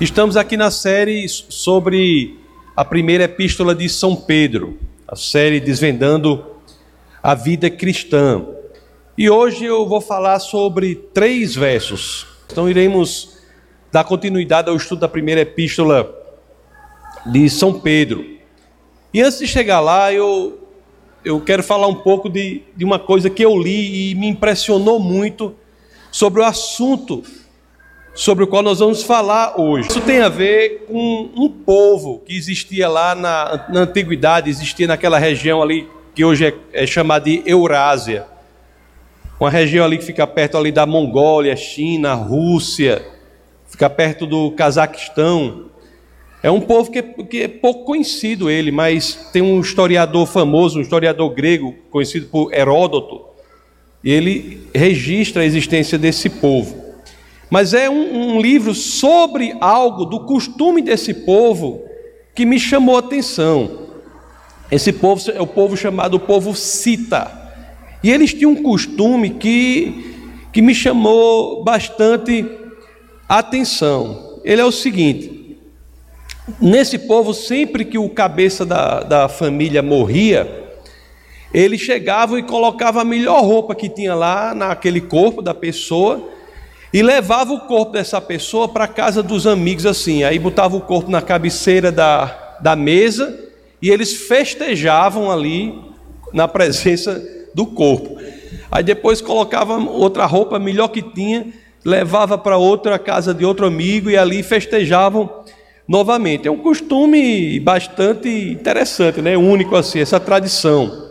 Estamos aqui na série sobre a primeira epístola de São Pedro, a série Desvendando a Vida Cristã. E hoje eu vou falar sobre três versos. Então iremos dar continuidade ao estudo da primeira epístola de São Pedro. E antes de chegar lá, eu, eu quero falar um pouco de, de uma coisa que eu li e me impressionou muito sobre o assunto sobre o qual nós vamos falar hoje. Isso tem a ver com um povo que existia lá na, na antiguidade, existia naquela região ali que hoje é, é chamada de Eurásia. Uma região ali que fica perto ali da Mongólia, China, Rússia, fica perto do Cazaquistão. É um povo que que é pouco conhecido ele, mas tem um historiador famoso, um historiador grego, conhecido por Heródoto, e ele registra a existência desse povo. Mas é um, um livro sobre algo do costume desse povo que me chamou a atenção. Esse povo é o povo chamado povo Cita. E eles tinham um costume que, que me chamou bastante atenção. Ele é o seguinte: nesse povo, sempre que o cabeça da, da família morria, eles chegavam e colocavam a melhor roupa que tinha lá naquele corpo da pessoa e levava o corpo dessa pessoa para a casa dos amigos assim. Aí botava o corpo na cabeceira da, da mesa e eles festejavam ali na presença do corpo. Aí depois colocava outra roupa melhor que tinha, levava para outra casa de outro amigo e ali festejavam novamente. É um costume bastante interessante, né? único assim, essa tradição.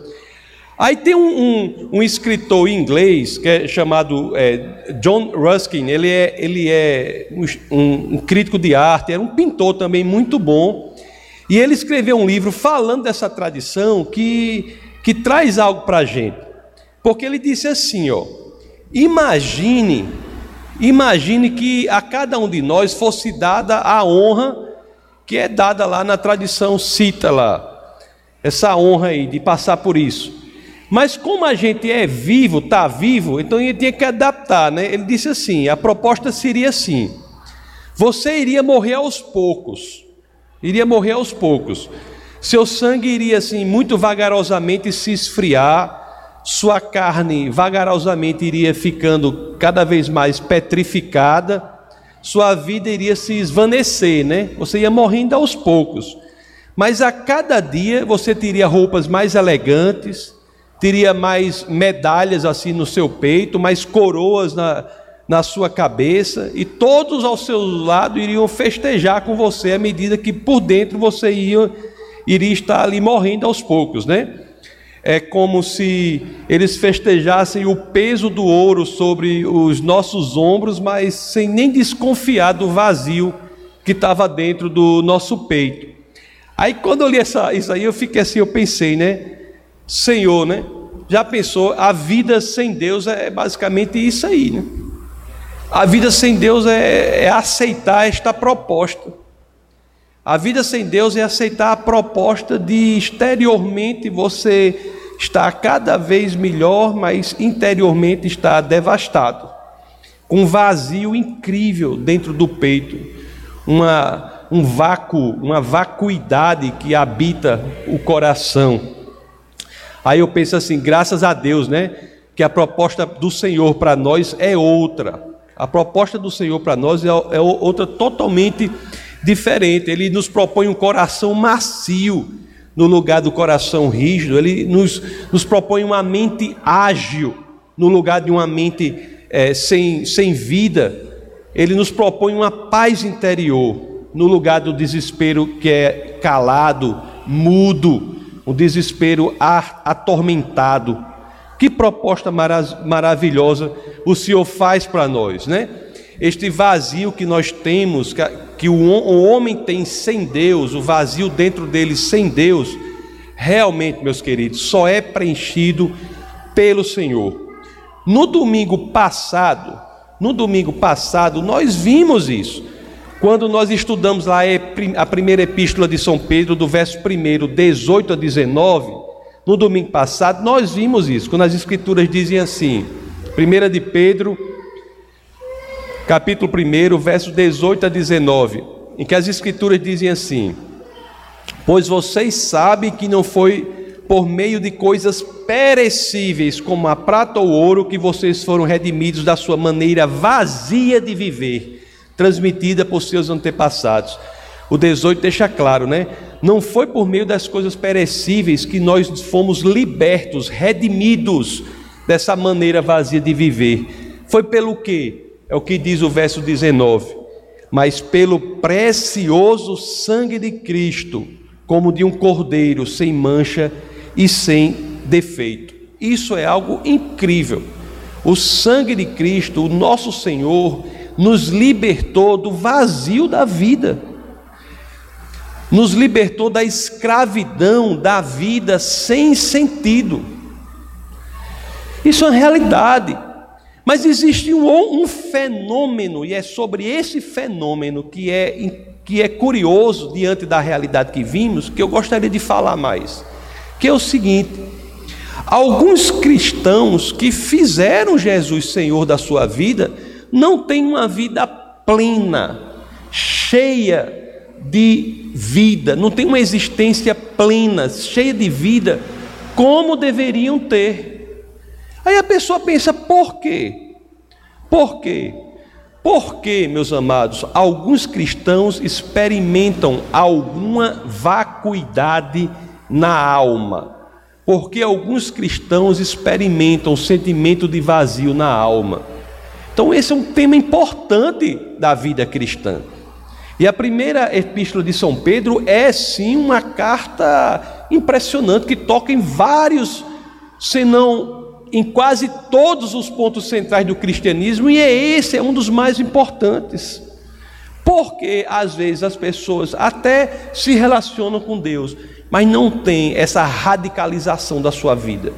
Aí tem um, um, um, escritor inglês que é chamado é, John Ruskin, ele é, ele é um, um, crítico de arte, era um pintor também muito bom, e ele escreveu um livro falando dessa tradição que, que traz algo para a gente, porque ele disse assim: ó, imagine, imagine que a cada um de nós fosse dada a honra que é dada lá na tradição cita lá, essa honra aí de passar por isso. Mas como a gente é vivo, está vivo, então ele tinha que adaptar, né? Ele disse assim: a proposta seria assim: você iria morrer aos poucos, iria morrer aos poucos. Seu sangue iria assim muito vagarosamente se esfriar, sua carne vagarosamente iria ficando cada vez mais petrificada, sua vida iria se esvanecer, né? Você ia morrendo aos poucos. Mas a cada dia você teria roupas mais elegantes, teria mais medalhas assim no seu peito, mais coroas na, na sua cabeça, e todos ao seu lado iriam festejar com você à medida que por dentro você ia, iria estar ali morrendo aos poucos, né? É como se eles festejassem o peso do ouro sobre os nossos ombros, mas sem nem desconfiar do vazio que estava dentro do nosso peito. Aí quando eu li essa, isso aí, eu fiquei assim, eu pensei, né? Senhor, né? Já pensou, a vida sem Deus é basicamente isso aí, né? A vida sem Deus é, é aceitar esta proposta. A vida sem Deus é aceitar a proposta de exteriormente você estar cada vez melhor, mas interiormente está devastado, com um vazio incrível dentro do peito, uma, um vácuo, uma vacuidade que habita o coração. Aí eu penso assim, graças a Deus, né? Que a proposta do Senhor para nós é outra. A proposta do Senhor para nós é, é outra totalmente diferente. Ele nos propõe um coração macio no lugar do coração rígido. Ele nos, nos propõe uma mente ágil no lugar de uma mente é, sem, sem vida. Ele nos propõe uma paz interior no lugar do desespero que é calado, mudo um desespero atormentado. Que proposta maravilhosa o Senhor faz para nós, né? Este vazio que nós temos, que o homem tem sem Deus, o vazio dentro dele sem Deus, realmente, meus queridos, só é preenchido pelo Senhor. No domingo passado, no domingo passado, nós vimos isso. Quando nós estudamos lá a primeira epístola de São Pedro, do verso 1, 18 a 19, no domingo passado, nós vimos isso, quando as escrituras dizem assim, 1 de Pedro, capítulo 1, verso 18 a 19: em que as Escrituras dizem assim: Pois vocês sabem que não foi por meio de coisas perecíveis, como a prata ou ouro, que vocês foram redimidos da sua maneira vazia de viver, transmitida por seus antepassados. O 18 deixa claro, né? Não foi por meio das coisas perecíveis que nós fomos libertos, redimidos dessa maneira vazia de viver. Foi pelo que? É o que diz o verso 19. Mas pelo precioso sangue de Cristo, como de um cordeiro sem mancha e sem defeito. Isso é algo incrível. O sangue de Cristo, o nosso Senhor, nos libertou do vazio da vida, nos libertou da escravidão da vida sem sentido. Isso é uma realidade. Mas existe um, um, fenômeno, e é sobre esse fenômeno que é, que é curioso diante da realidade que vimos, que eu gostaria de falar mais que é o seguinte: alguns cristãos que fizeram Jesus Senhor da sua vida não têm uma vida plena, cheia de vida, não tem uma existência plena, cheia de vida, como deveriam ter. Aí a pessoa pensa, por quê? Por quê? Porque, meus amados, alguns cristãos experimentam alguma vacuidade na alma, porque alguns cristãos experimentam o sentimento de vazio na alma. Então, esse é um tema importante da vida cristã. E a primeira epístola de São Pedro é sim uma carta impressionante que toca em vários, senão em quase todos os pontos centrais do cristianismo, e é esse é um dos mais importantes. Porque às vezes as pessoas até se relacionam com Deus, mas não tem essa radicalização da sua vida.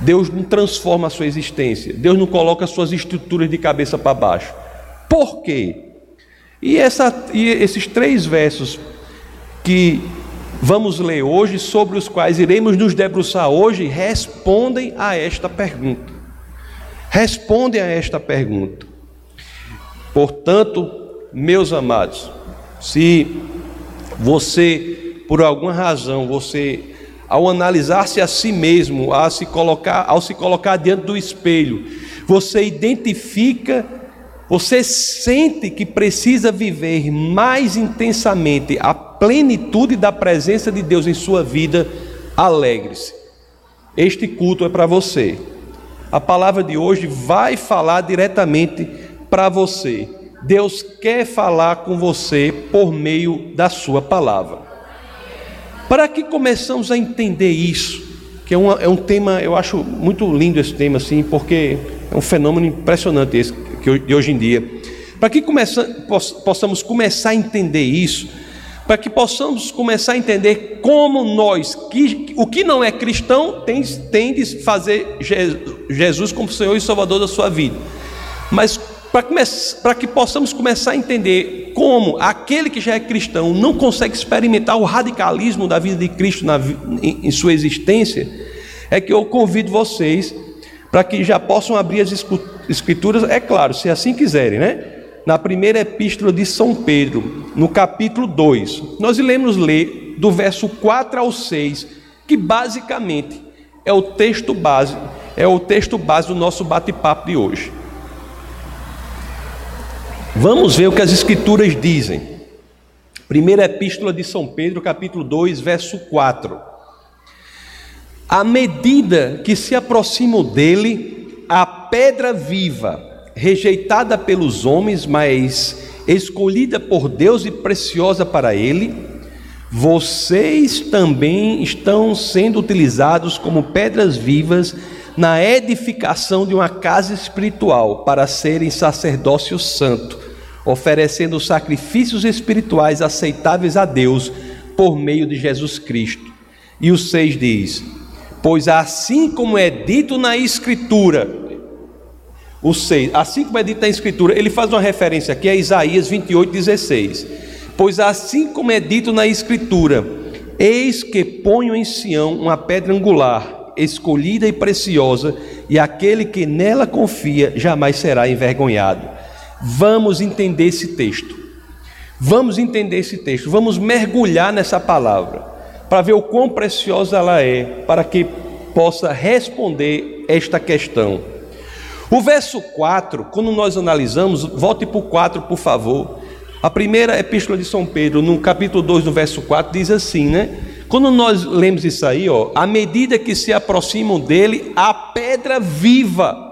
Deus não transforma a sua existência, Deus não coloca as suas estruturas de cabeça para baixo. Por quê? E, essa, e esses três versos que vamos ler hoje, sobre os quais iremos nos debruçar hoje, respondem a esta pergunta. Respondem a esta pergunta. Portanto, meus amados, se você por alguma razão, você, ao analisar-se a si mesmo, ao se colocar, ao se colocar diante do espelho, você identifica, você sente que precisa viver mais intensamente a plenitude da presença de Deus em sua vida, alegre-se. Este culto é para você. A palavra de hoje vai falar diretamente para você. Deus quer falar com você por meio da sua palavra. Para que começamos a entender isso, que é, uma, é um tema, eu acho muito lindo esse tema, assim, porque é um fenômeno impressionante esse que, de hoje em dia. Para que começa, possamos começar a entender isso, para que possamos começar a entender como nós, que, o que não é cristão, tem, tem de fazer Jesus como Senhor e Salvador da sua vida. Mas para que possamos começar a entender como aquele que já é cristão não consegue experimentar o radicalismo da vida de Cristo na, em, em sua existência, é que eu convido vocês para que já possam abrir as escrituras, é claro, se assim quiserem, né? Na primeira epístola de São Pedro, no capítulo 2, nós iremos ler do verso 4 ao 6, que basicamente é o texto base, é o texto base do nosso bate-papo de hoje. Vamos ver o que as Escrituras dizem. Primeira Epístola de São Pedro, capítulo 2, verso 4. À medida que se aproximam dele, a pedra viva, rejeitada pelos homens, mas escolhida por Deus e preciosa para ele, vocês também estão sendo utilizados como pedras vivas na edificação de uma casa espiritual para serem sacerdócio santo, oferecendo sacrifícios espirituais aceitáveis a Deus por meio de Jesus Cristo. E o 6 diz: Pois assim como é dito na Escritura, o 6, assim como é dito na Escritura, ele faz uma referência aqui a Isaías 28, 16. Pois assim como é dito na Escritura, eis que ponho em Sião uma pedra angular escolhida e preciosa, e aquele que nela confia jamais será envergonhado. Vamos entender esse texto. Vamos entender esse texto, vamos mergulhar nessa palavra, para ver o quão preciosa ela é, para que possa responder esta questão. O verso 4, quando nós analisamos, volte para o 4, por favor. A primeira epístola de São Pedro, no capítulo 2, no verso 4, diz assim, né? Quando nós lemos isso aí, ó, à medida que se aproximam dele, a pedra viva.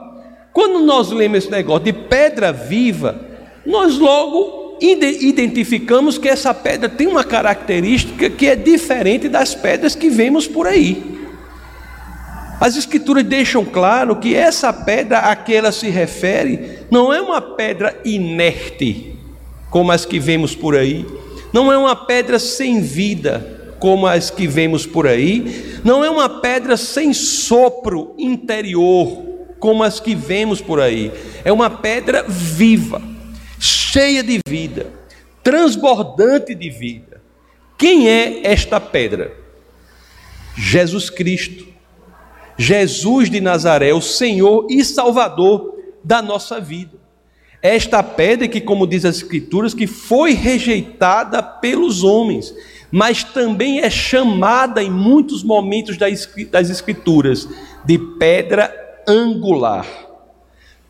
Quando nós lemos esse negócio de pedra viva, nós logo identificamos que essa pedra tem uma característica que é diferente das pedras que vemos por aí. As escrituras deixam claro que essa pedra a que ela se refere não é uma pedra inerte, como as que vemos por aí, não é uma pedra sem vida, como as que vemos por aí, não é uma pedra sem sopro interior, como as que vemos por aí, é uma pedra viva, cheia de vida, transbordante de vida. Quem é esta pedra? Jesus Cristo. Jesus de Nazaré, o Senhor e Salvador da nossa vida. Esta pedra que, como diz as Escrituras, que foi rejeitada pelos homens, mas também é chamada em muitos momentos das Escrituras de pedra angular.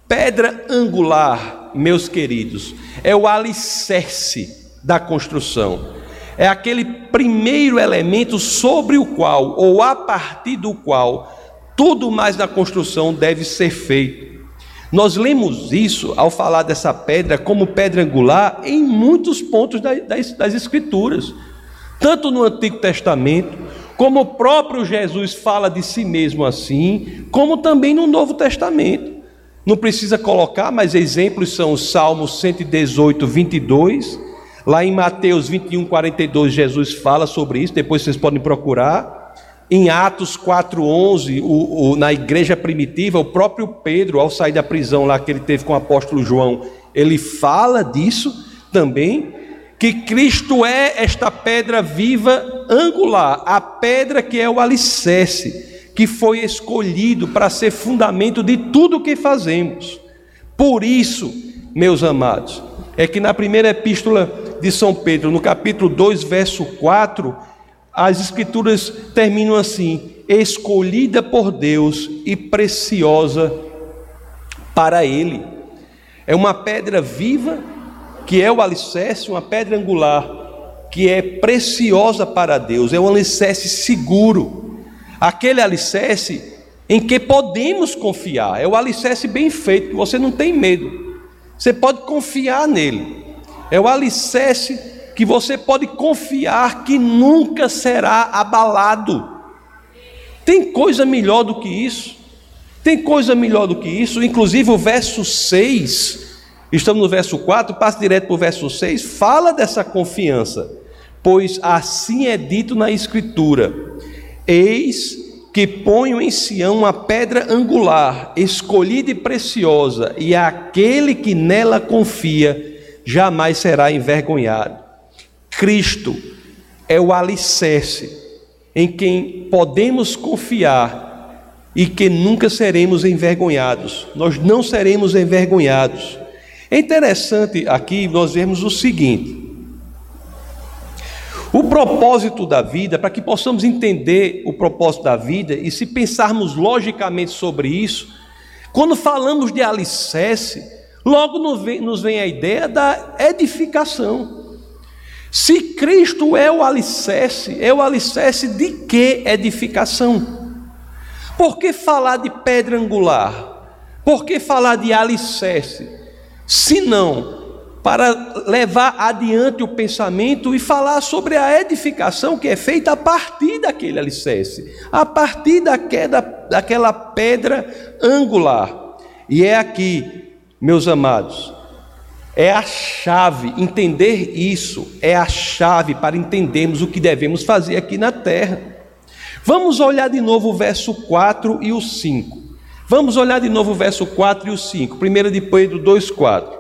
Pedra angular, meus queridos, é o alicerce da construção. É aquele primeiro elemento sobre o qual, ou a partir do qual, tudo mais na construção deve ser feito. Nós lemos isso ao falar dessa pedra como pedra angular em muitos pontos das, das, Escrituras, tanto no Antigo Testamento, como o próprio Jesus fala de si mesmo assim, como também no Novo Testamento. Não precisa colocar, mas exemplos são os Salmos 118, 22. Lá em Mateus 21, 42, Jesus fala sobre isso, depois vocês podem procurar. Em Atos 4,11, o, o, na igreja primitiva, o próprio Pedro, ao sair da prisão lá que ele teve com o apóstolo João, ele fala disso também, que Cristo é esta pedra viva angular, a pedra que é o alicerce, que foi escolhido para ser fundamento de tudo o que fazemos. Por isso, meus amados, é que na primeira epístola de São Pedro, no capítulo 2, verso 4, as escrituras terminam assim: escolhida por Deus e preciosa para Ele. É uma pedra viva, que é o alicerce, uma pedra angular, que é preciosa para Deus, é um alicerce seguro, aquele alicerce em que podemos confiar, é o alicerce bem feito, você não tem medo, você pode confiar nele, é o alicerce que você pode confiar que nunca será abalado. Tem coisa melhor do que isso? Tem coisa melhor do que isso? Inclusive o verso 6, estamos no verso 4, passa direto para o verso 6, fala dessa confiança. Pois assim é dito na Escritura: Eis que ponho em Sião uma pedra angular, escolhida e preciosa, e aquele que nela confia jamais será envergonhado. Cristo é o alicerce em quem podemos confiar e que nunca seremos envergonhados. Nós não seremos envergonhados. É interessante aqui nós vemos o seguinte: o propósito da vida, para que possamos entender o propósito da vida e se pensarmos logicamente sobre isso, quando falamos de alicerce, logo nos vem a ideia da edificação. Se Cristo é o alicerce, é o alicerce de que edificação? Por que falar de pedra angular? Por que falar de alicerce? Se não para levar adiante o pensamento e falar sobre a edificação que é feita a partir daquele alicerce, a partir daquela, daquela pedra angular. E é aqui, meus amados, é a chave, entender isso é a chave para entendermos o que devemos fazer aqui na terra. Vamos olhar de novo o verso 4 e o 5. Vamos olhar de novo o verso 4 e o 5. 1 de Pedro 2,4.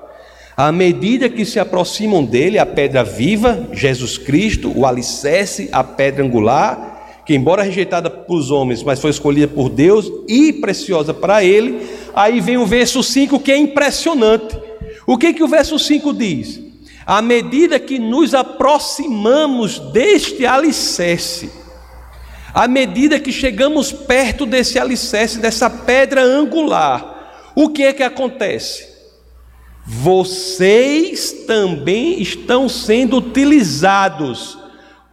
À medida que se aproximam dele, a pedra viva, Jesus Cristo, o alicerce, a pedra angular, que embora rejeitada pelos homens, mas foi escolhida por Deus e preciosa para ele, aí vem o verso 5 que é impressionante. O que, que o verso 5 diz? À medida que nos aproximamos deste alicerce, à medida que chegamos perto desse alicerce, dessa pedra angular, o que é que acontece? Vocês também estão sendo utilizados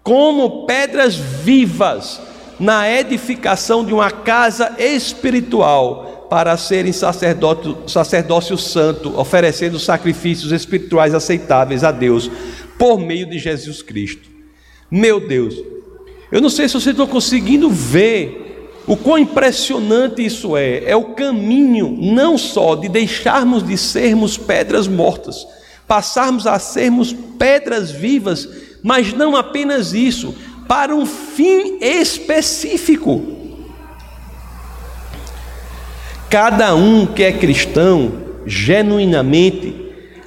como pedras vivas na edificação de uma casa espiritual para serem sacerdócio, santo, oferecendo sacrifícios espirituais aceitáveis a Deus por meio de Jesus Cristo. Meu Deus, eu não sei se vocês estão conseguindo ver o quão impressionante isso é, é o caminho não só de deixarmos de sermos pedras mortas, passarmos a sermos pedras vivas, mas não apenas isso, para um fim específico. Cada um que é cristão, genuinamente,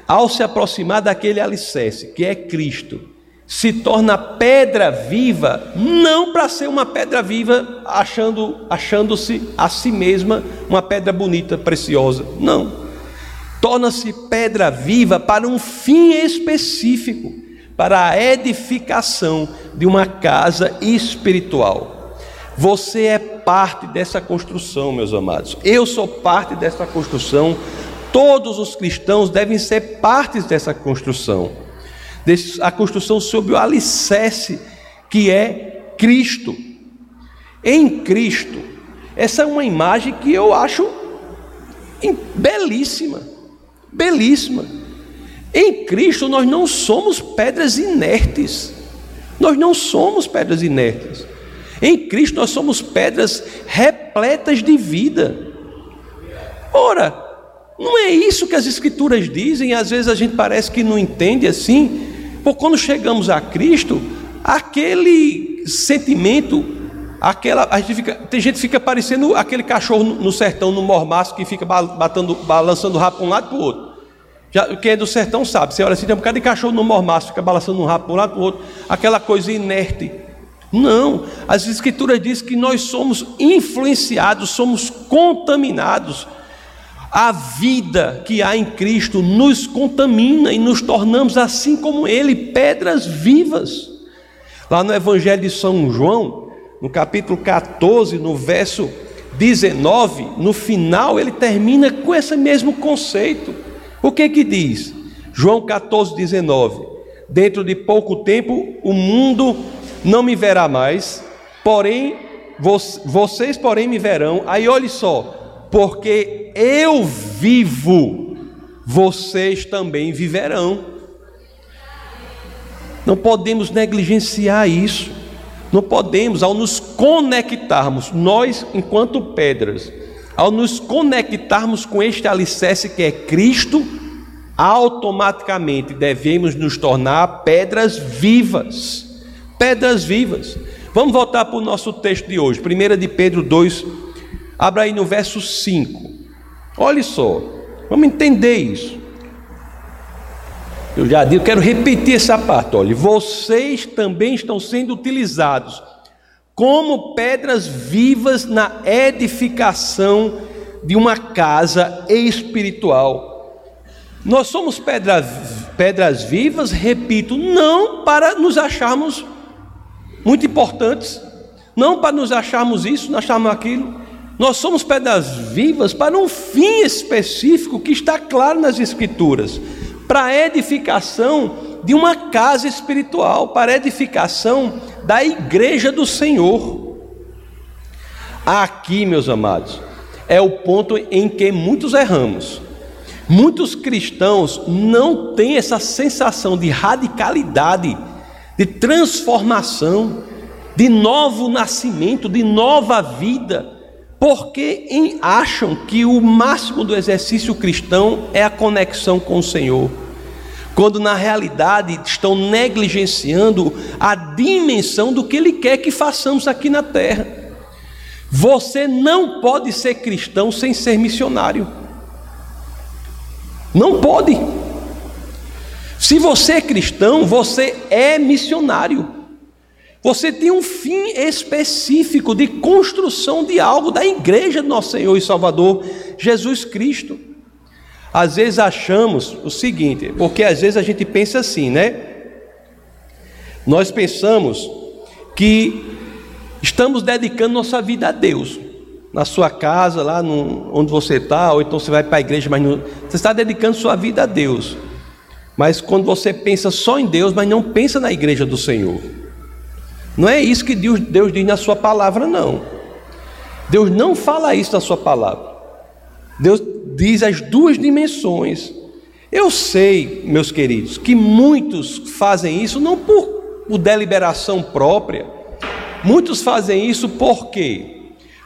ao se aproximar daquele alicerce, que é Cristo, se torna pedra viva, não para ser uma pedra viva achando achando-se a si mesma uma pedra bonita, preciosa. Não. Torna-se pedra viva para um fim específico, para a edificação de uma casa espiritual. Você é parte dessa construção, meus amados. Eu sou parte dessa construção. Todos os cristãos devem ser partes dessa construção a construção sobre o alicerce que é Cristo. Em Cristo, essa é uma imagem que eu acho belíssima, belíssima. Em Cristo nós não somos pedras inertes. Nós não somos pedras inertes. Em Cristo nós somos pedras repletas de vida. Ora, não é isso que as Escrituras dizem, às vezes a gente parece que não entende assim. Porque quando chegamos a Cristo, aquele sentimento, aquela, gente fica, tem gente que fica parecendo aquele cachorro no, sertão, no mormaço, que fica batando, balançando o rabo para um lado para o outro. Já, quem é do sertão sabe, você olha assim, tem um bocado de cachorro no mormaço, fica balançando um rabo para um lado para o outro, aquela coisa inerte. Não, as escrituras dizem que nós somos influenciados, somos contaminados a vida que há em Cristo nos contamina e nos tornamos assim como Ele, pedras vivas. Lá no Evangelho de São João, no capítulo 14, no verso 19, no final, ele termina com esse mesmo conceito. O que que diz? João 14, 19: Dentro de pouco tempo o mundo não me verá mais, porém, vocês, porém, me verão. Aí olhe só, porque eu vivo, vocês também viverão. Não podemos negligenciar isso. Não podemos, ao nos conectarmos, nós enquanto pedras, ao nos conectarmos com este alicerce que é Cristo, automaticamente devemos nos tornar pedras vivas. Pedras vivas. Vamos voltar para o nosso texto de hoje, 1 de Pedro 2, Abra aí no verso 5. Olhe só, vamos entender isso. Eu já digo, quero repetir essa parte. Olha, vocês também estão sendo utilizados como pedras vivas na edificação de uma casa espiritual. Nós somos pedra, pedras vivas, repito, não para nos acharmos muito importantes, não para nos acharmos isso, nos acharmos aquilo, nós somos pedras vivas para um fim específico que está claro nas Escrituras para a edificação de uma casa espiritual, para a edificação da igreja do Senhor. Aqui, meus amados, é o ponto em que muitos erramos. Muitos cristãos não têm essa sensação de radicalidade, de transformação, de novo nascimento, de nova vida porque acham que o máximo do exercício cristão é a conexão com o Senhor, quando na realidade estão negligenciando a dimensão do que Ele quer que façamos aqui na terra. Você não pode ser cristão sem ser missionário. Não pode. Se você é cristão, você é missionário. Você tem um fim específico de construção de algo da igreja do nosso Senhor e Salvador Jesus Cristo. Às vezes achamos o seguinte, porque às vezes a gente pensa assim, né? Nós pensamos que estamos dedicando nossa vida a Deus. Na sua casa, lá no, onde você está, ou então você vai para a igreja, mas não, você está dedicando sua vida a Deus. Mas quando você pensa só em Deus, mas não pensa na igreja do Senhor. Não é isso que Deus, Deus diz na sua palavra, não. Deus não fala isso na sua palavra. Deus diz as duas dimensões. Eu sei, meus queridos, que muitos fazem isso não por, por deliberação própria, muitos fazem isso por quê?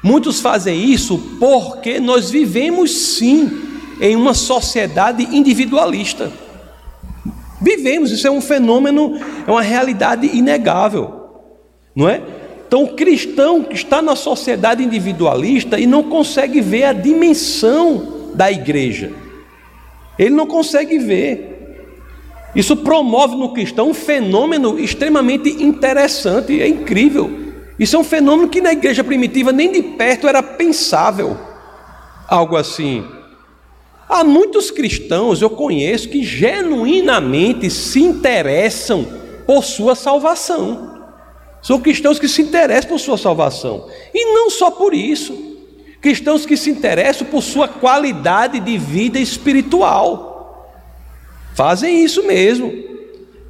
Muitos fazem isso porque nós vivemos sim em uma sociedade individualista. Vivemos, isso é um fenômeno, é uma realidade inegável, não é? Então, o cristão que está na sociedade individualista e não consegue ver a dimensão da igreja, ele não consegue ver. Isso promove no cristão um fenômeno extremamente interessante, é incrível. Isso é um fenômeno que na igreja primitiva nem de perto era pensável, algo assim. Há muitos cristãos, eu conheço, que genuinamente se interessam por sua salvação. São cristãos que se interessam por sua salvação. E não só por isso. Cristãos que se interessam por sua qualidade de vida espiritual. Fazem isso mesmo.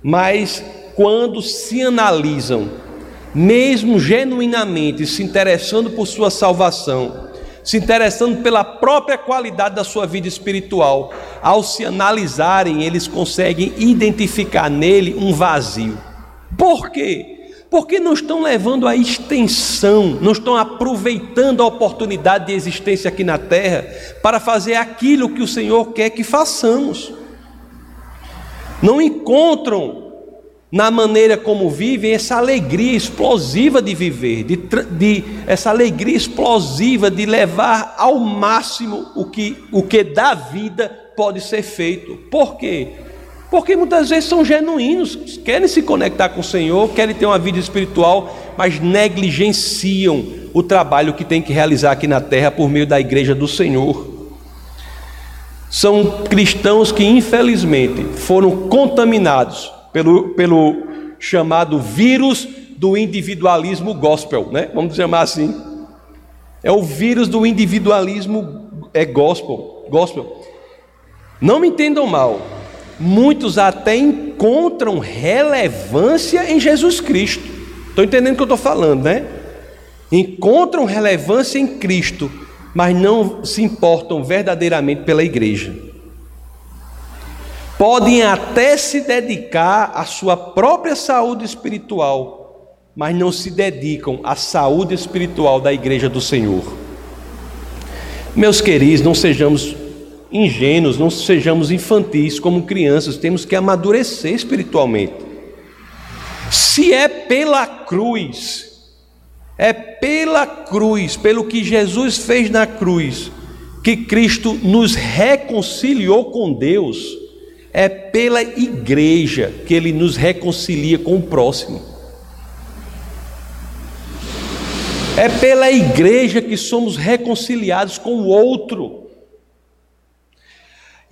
Mas quando se analisam, mesmo genuinamente se interessando por sua salvação, se interessando pela própria qualidade da sua vida espiritual, ao se analisarem, eles conseguem identificar nele um vazio. Por quê? Porque não estão levando a extensão, não estão aproveitando a oportunidade de existência aqui na terra para fazer aquilo que o Senhor quer que façamos. Não encontram na maneira como vivem, essa alegria explosiva de viver, de, de, essa alegria explosiva de levar ao máximo o que, o que da vida pode ser feito. Por quê? Porque muitas vezes são genuínos, querem se conectar com o Senhor, querem ter uma vida espiritual, mas negligenciam o trabalho que tem que realizar aqui na terra por meio da igreja do Senhor. São cristãos que infelizmente foram contaminados pelo, pelo chamado vírus do individualismo gospel, né? Vamos chamar assim. É o vírus do individualismo é gospel, gospel. Não me entendam mal. Muitos até encontram relevância em Jesus Cristo. Estou entendendo o que eu estou falando, né? Encontram relevância em Cristo, mas não se importam verdadeiramente pela igreja podem até se dedicar à sua própria saúde espiritual, mas não se dedicam à saúde espiritual da igreja do Senhor. Meus queridos, não sejamos ingênuos, não sejamos infantis como crianças, temos que amadurecer espiritualmente. Se é pela cruz, é pela cruz, pelo que Jesus fez na cruz, que Cristo nos reconciliou com Deus é pela igreja que ele nos reconcilia com o próximo. É pela igreja que somos reconciliados com o outro.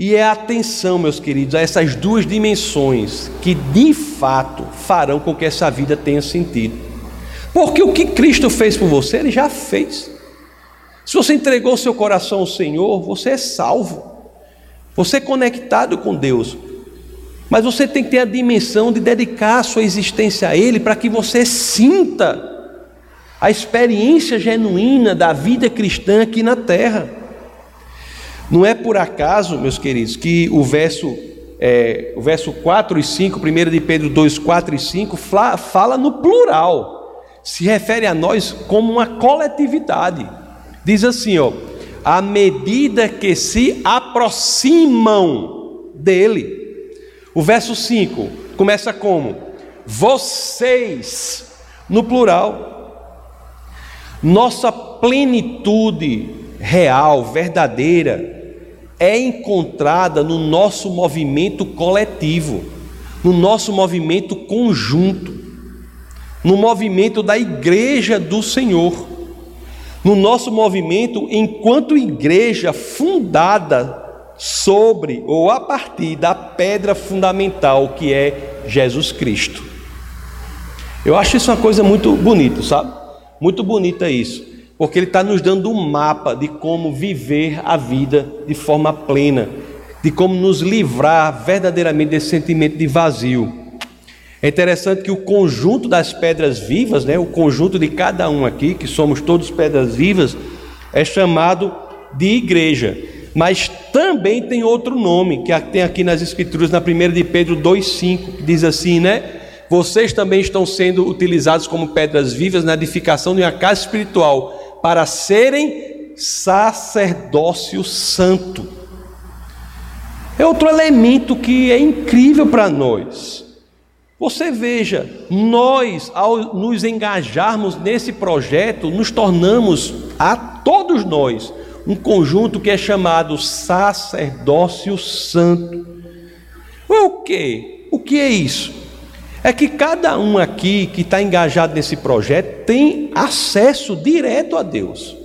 E é atenção, meus queridos, a essas duas dimensões que de fato farão com que essa vida tenha sentido. Porque o que Cristo fez por você, Ele já fez. Se você entregou seu coração ao Senhor, você é salvo. Você é conectado com Deus. Mas você tem que ter a dimensão de dedicar a sua existência a Ele para que você sinta a experiência genuína da vida cristã aqui na terra. Não é por acaso, meus queridos, que o verso, é, o verso 4 e 5, 1 de Pedro 2, 4 e 5, fala, no plural, se refere a nós como uma coletividade. Diz assim, ó, à medida que se aproximam dele. O verso 5 começa como? Vocês, no plural. Nossa plenitude real, verdadeira, é encontrada no nosso movimento coletivo, no nosso movimento conjunto, no movimento da igreja do Senhor no nosso movimento enquanto igreja fundada sobre ou a partir da pedra fundamental que é Jesus Cristo. Eu acho isso uma coisa muito bonita, sabe? Muito bonita isso, porque ele está nos dando um mapa de como viver a vida de forma plena, de como nos livrar verdadeiramente desse sentimento de vazio. É interessante que o conjunto das pedras vivas, né, o conjunto de cada um aqui, que somos todos pedras vivas, é chamado de igreja. Mas também tem outro nome, que tem aqui nas Escrituras, na 1 de Pedro 2,5, que diz assim, né? Vocês também estão sendo utilizados como pedras vivas na edificação de uma casa espiritual, para serem sacerdócio santo. É outro elemento que é incrível para nós. Você veja, nós, ao nos engajarmos nesse projeto, nos tornamos, a todos nós, um conjunto que é chamado sacerdócio santo. O que? O que é isso? É que cada um aqui que está engajado nesse projeto tem acesso direto a Deus.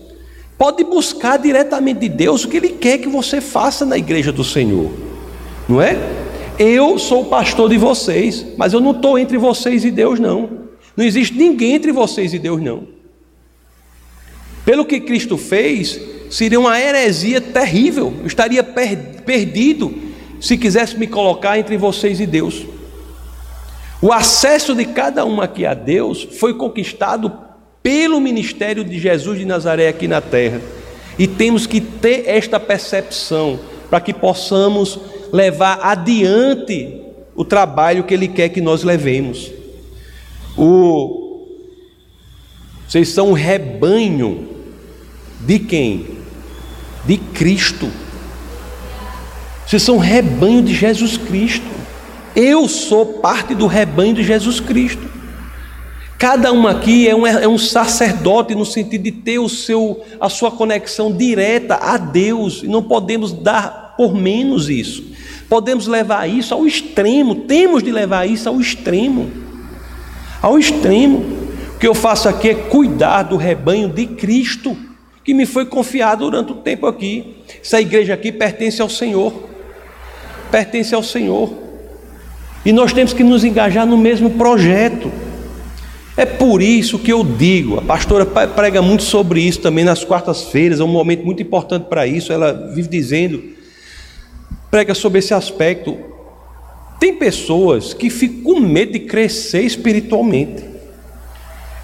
Pode buscar diretamente de Deus o que Ele quer que você faça na igreja do Senhor, não é? Eu sou o pastor de vocês, mas eu não estou entre vocês e Deus, não. Não existe ninguém entre vocês e Deus, não. Pelo que Cristo fez, seria uma heresia terrível. Eu estaria per perdido se quisesse me colocar entre vocês e Deus. O acesso de cada um aqui a Deus foi conquistado pelo ministério de Jesus de Nazaré aqui na terra. E temos que ter esta percepção para que possamos levar adiante o trabalho que Ele quer que nós levemos. O... Vocês são um rebanho de quem? De Cristo. Vocês são um rebanho de Jesus Cristo. Eu sou parte do rebanho de Jesus Cristo. Cada um aqui é um, é um, sacerdote no sentido de ter o seu, a sua conexão direta a Deus, e não podemos dar por menos isso. Podemos levar isso ao extremo, temos de levar isso ao extremo. Ao extremo. O que eu faço aqui é cuidar do rebanho de Cristo, que me foi confiado durante o tempo aqui. Essa igreja aqui pertence ao Senhor. Pertence ao Senhor. E nós temos que nos engajar no mesmo projeto. É por isso que eu digo, a pastora prega muito sobre isso também nas quartas-feiras, é um momento muito importante para isso. Ela vive dizendo prega sobre esse aspecto. Tem pessoas que ficam com medo de crescer espiritualmente,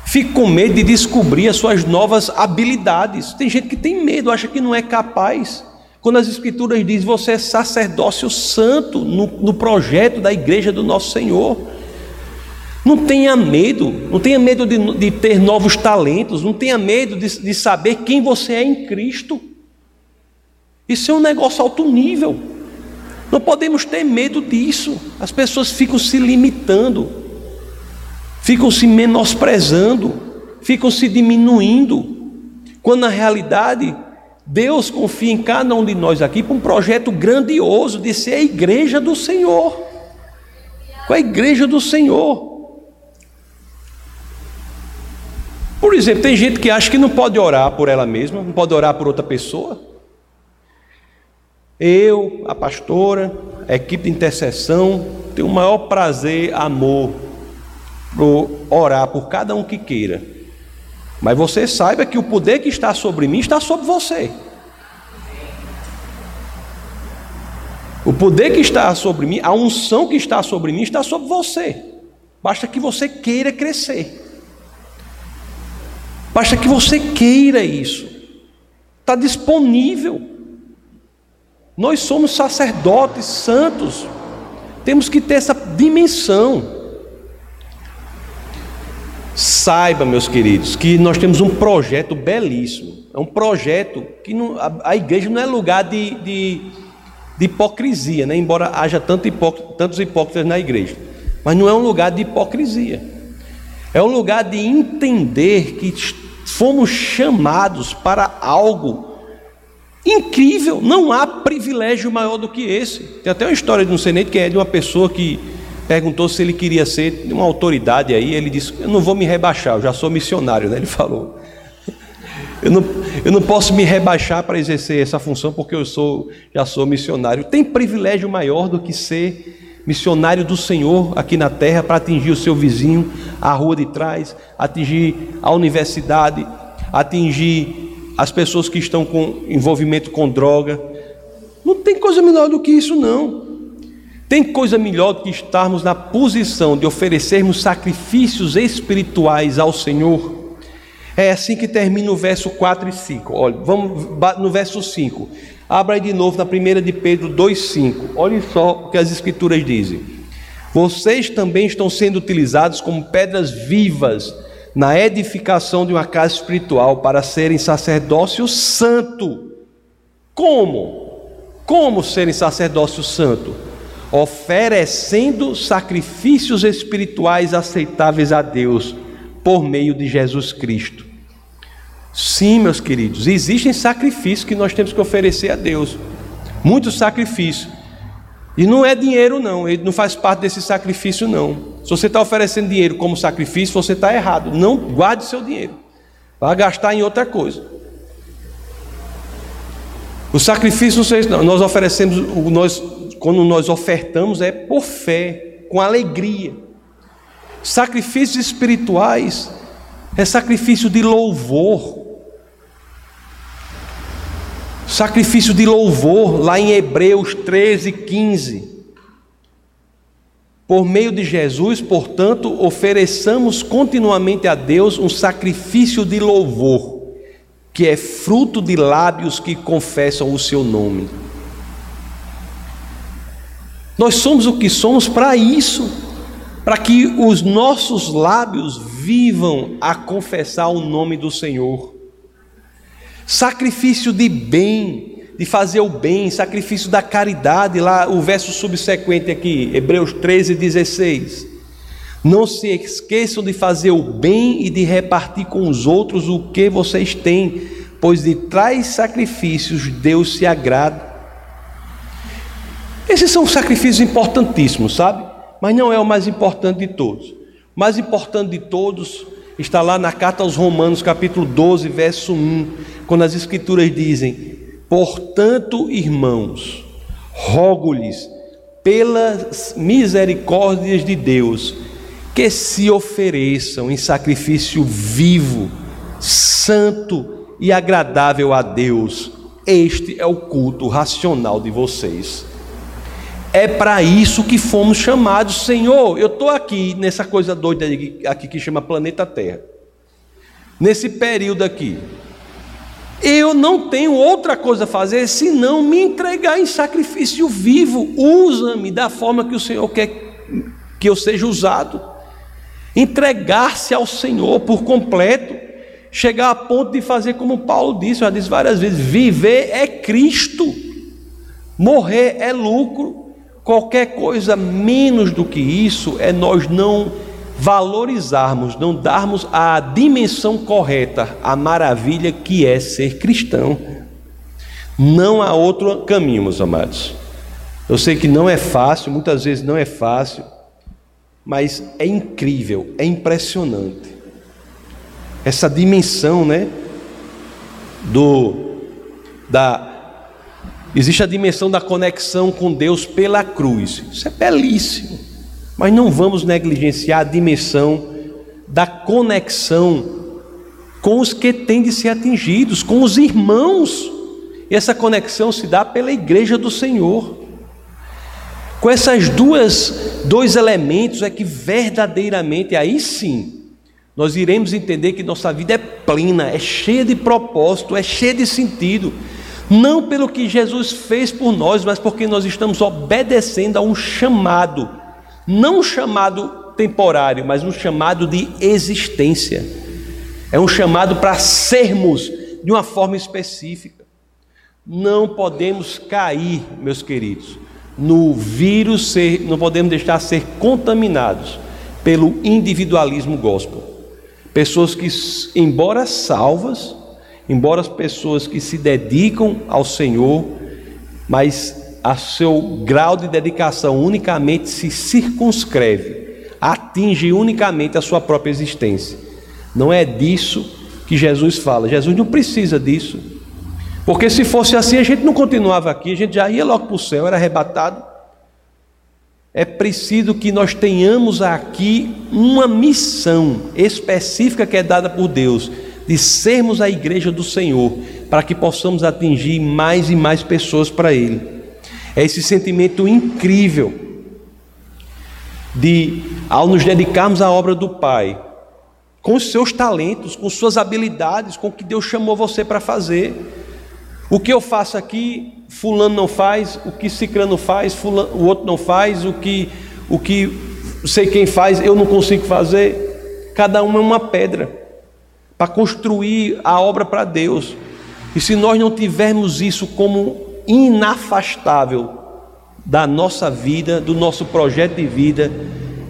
ficam com medo de descobrir as suas novas habilidades. Tem gente que tem medo, acha que não é capaz. Quando as Escrituras dizem você é sacerdócio santo no, no projeto da igreja do nosso Senhor. Não tenha medo, não tenha medo de, de ter novos talentos, não tenha medo de, de saber quem você é em Cristo. Isso é um negócio alto nível. Não podemos ter medo disso. As pessoas ficam se limitando, ficam se menosprezando, ficam se diminuindo, quando na realidade Deus confia em cada um de nós aqui para um projeto grandioso de ser a igreja do Senhor. Com a igreja do Senhor. Por exemplo, tem gente que acha que não pode orar por ela mesma, não pode orar por outra pessoa. Eu, a pastora, a equipe de intercessão, tenho o maior prazer, amor, por orar por cada um que queira. Mas você saiba que o poder que está sobre mim está sobre você. O poder que está sobre mim, a unção que está sobre mim está sobre você. Basta que você queira crescer. Basta que você queira isso. Está disponível. Nós somos sacerdotes santos, temos que ter essa dimensão. Saiba, meus queridos, que nós temos um projeto belíssimo. É um projeto que não, a, a, igreja não é lugar de, de, de hipocrisia, né? embora haja tanto hipócrita, tantos hipócritas na igreja. Mas não é um lugar de hipocrisia. É um lugar de entender que fomos chamados para algo Incrível, não há privilégio maior do que esse. Tem até uma história de um seneto que é de uma pessoa que perguntou se ele queria ser uma autoridade aí. Ele disse: Eu não vou me rebaixar, eu já sou missionário, né? Ele falou: Eu não, eu não posso me rebaixar para exercer essa função porque eu sou, já sou missionário. Tem privilégio maior do que ser missionário do Senhor aqui na terra para atingir o seu vizinho, a rua de trás, atingir a universidade, atingir as pessoas que estão com envolvimento com droga. Não tem coisa melhor do que isso, não. Tem coisa melhor do que estarmos na posição de oferecermos sacrifícios espirituais ao Senhor é assim que termina o verso 4 e 5. Olha, vamos no verso 5. Abra aí de novo na primeira de Pedro 2:5. Olhe só o que as escrituras dizem. Vocês também estão sendo utilizados como pedras vivas na edificação de uma casa espiritual para serem sacerdócio santo. Como? Como serem sacerdócio santo? Oferecendo sacrifícios espirituais aceitáveis a Deus por meio de Jesus Cristo. Sim, meus queridos, existem sacrifícios que nós temos que oferecer a Deus. Muitos sacrifícios. E não é dinheiro, não. Ele não faz parte desse sacrifício, não. Se você está oferecendo dinheiro como sacrifício, você está errado. Não guarde seu dinheiro. Vá gastar em outra coisa. O sacrifício, nós oferecemos, nós, quando nós ofertamos, é por fé, com alegria. Sacrifícios espirituais é sacrifício de louvor. Sacrifício de louvor, lá em Hebreus 13, 15. Por meio de Jesus, portanto, ofereçamos continuamente a Deus um sacrifício de louvor, que é fruto de lábios que confessam o seu nome. Nós somos o que somos para isso para que os nossos lábios vivam a confessar o nome do Senhor. Sacrifício de bem, de fazer o bem, sacrifício da caridade, lá o verso subsequente aqui, Hebreus 13, 16. Não se esqueçam de fazer o bem e de repartir com os outros o que vocês têm, pois de tais sacrifícios Deus se agrada. Esses são sacrifícios importantíssimos, sabe? mas não é o mais importante de todos. O mais importante de todos está lá na carta aos Romanos, capítulo 12, verso 1, quando as Escrituras dizem: Portanto, irmãos, rogo-lhes pelas misericórdias de Deus, que se ofereçam em sacrifício vivo, santo e agradável a Deus. Este é o culto racional de vocês. É para isso que fomos chamados, Senhor. Eu estou aqui nessa coisa doida aqui que chama planeta Terra. Nesse período aqui. Eu não tenho outra coisa a fazer senão me entregar em sacrifício vivo. Usa-me da forma que o Senhor quer que eu seja usado. Entregar-se ao Senhor por completo. Chegar a ponto de fazer como Paulo disse, já disse várias vezes: viver é Cristo, morrer é lucro. Qualquer coisa menos do que isso é nós não valorizarmos, não darmos a dimensão correta à maravilha que é ser cristão. Não há outro caminho, meus amados. Eu sei que não é fácil, muitas vezes não é fácil, mas é incrível, é impressionante. Essa dimensão, né, do da Existe a dimensão da conexão com Deus pela cruz. Isso é belíssimo. Mas não vamos negligenciar a dimensão da conexão com os que têm de ser atingidos, com os irmãos. E essa conexão se dá pela igreja do Senhor. Com essas duas dois elementos é que verdadeiramente aí sim nós iremos entender que nossa vida é plena, é cheia de propósito, é cheia de sentido não pelo que Jesus fez por nós, mas porque nós estamos obedecendo a um chamado, não um chamado temporário, mas um chamado de existência. É um chamado para sermos de uma forma específica. Não podemos cair, meus queridos, no vírus ser, não podemos deixar ser contaminados pelo individualismo gospel. Pessoas que, embora salvas, embora as pessoas que se dedicam ao Senhor, mas a seu grau de dedicação unicamente se circunscreve, atinge unicamente a sua própria existência. Não é disso que Jesus fala. Jesus não precisa disso. Porque se fosse assim, a gente não continuava aqui, a gente já ia logo para o céu, era arrebatado. É preciso que nós tenhamos aqui uma missão específica que é dada por Deus, de sermos a igreja do Senhor, para que possamos atingir mais e mais pessoas para Ele. É esse sentimento incrível de, ao nos dedicarmos à obra do Pai, com os seus talentos, com suas habilidades, com o que Deus chamou você para fazer. O que eu faço aqui, fulano não faz, o que ciclano faz, fulano, o outro não faz, o que o que sei quem faz, eu não consigo fazer. Cada uma é uma pedra para construir a obra para Deus. E se nós não tivermos isso como inafastável da nossa vida, do nosso projeto de vida,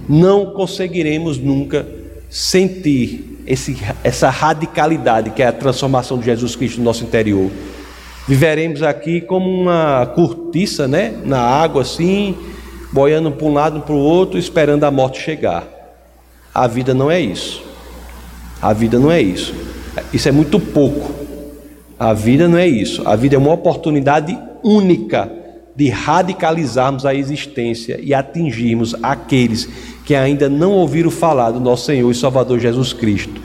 não conseguiremos nunca sentir esse, essa radicalidade que é a transformação de Jesus Cristo no nosso interior. Viveremos aqui como uma cortiça, né? Na água assim, boiando para um lado para o outro, esperando a morte chegar. A vida não é isso. A vida não é isso. Isso é muito pouco. A vida não é isso. A vida é uma oportunidade única de radicalizarmos a existência e atingirmos aqueles que ainda não ouviram falar do nosso Senhor e Salvador Jesus Cristo.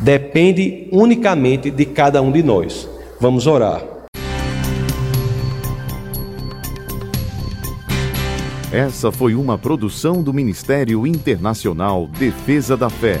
Depende unicamente de cada um de nós. Vamos orar. Essa foi uma produção do Ministério Internacional Defesa da Fé,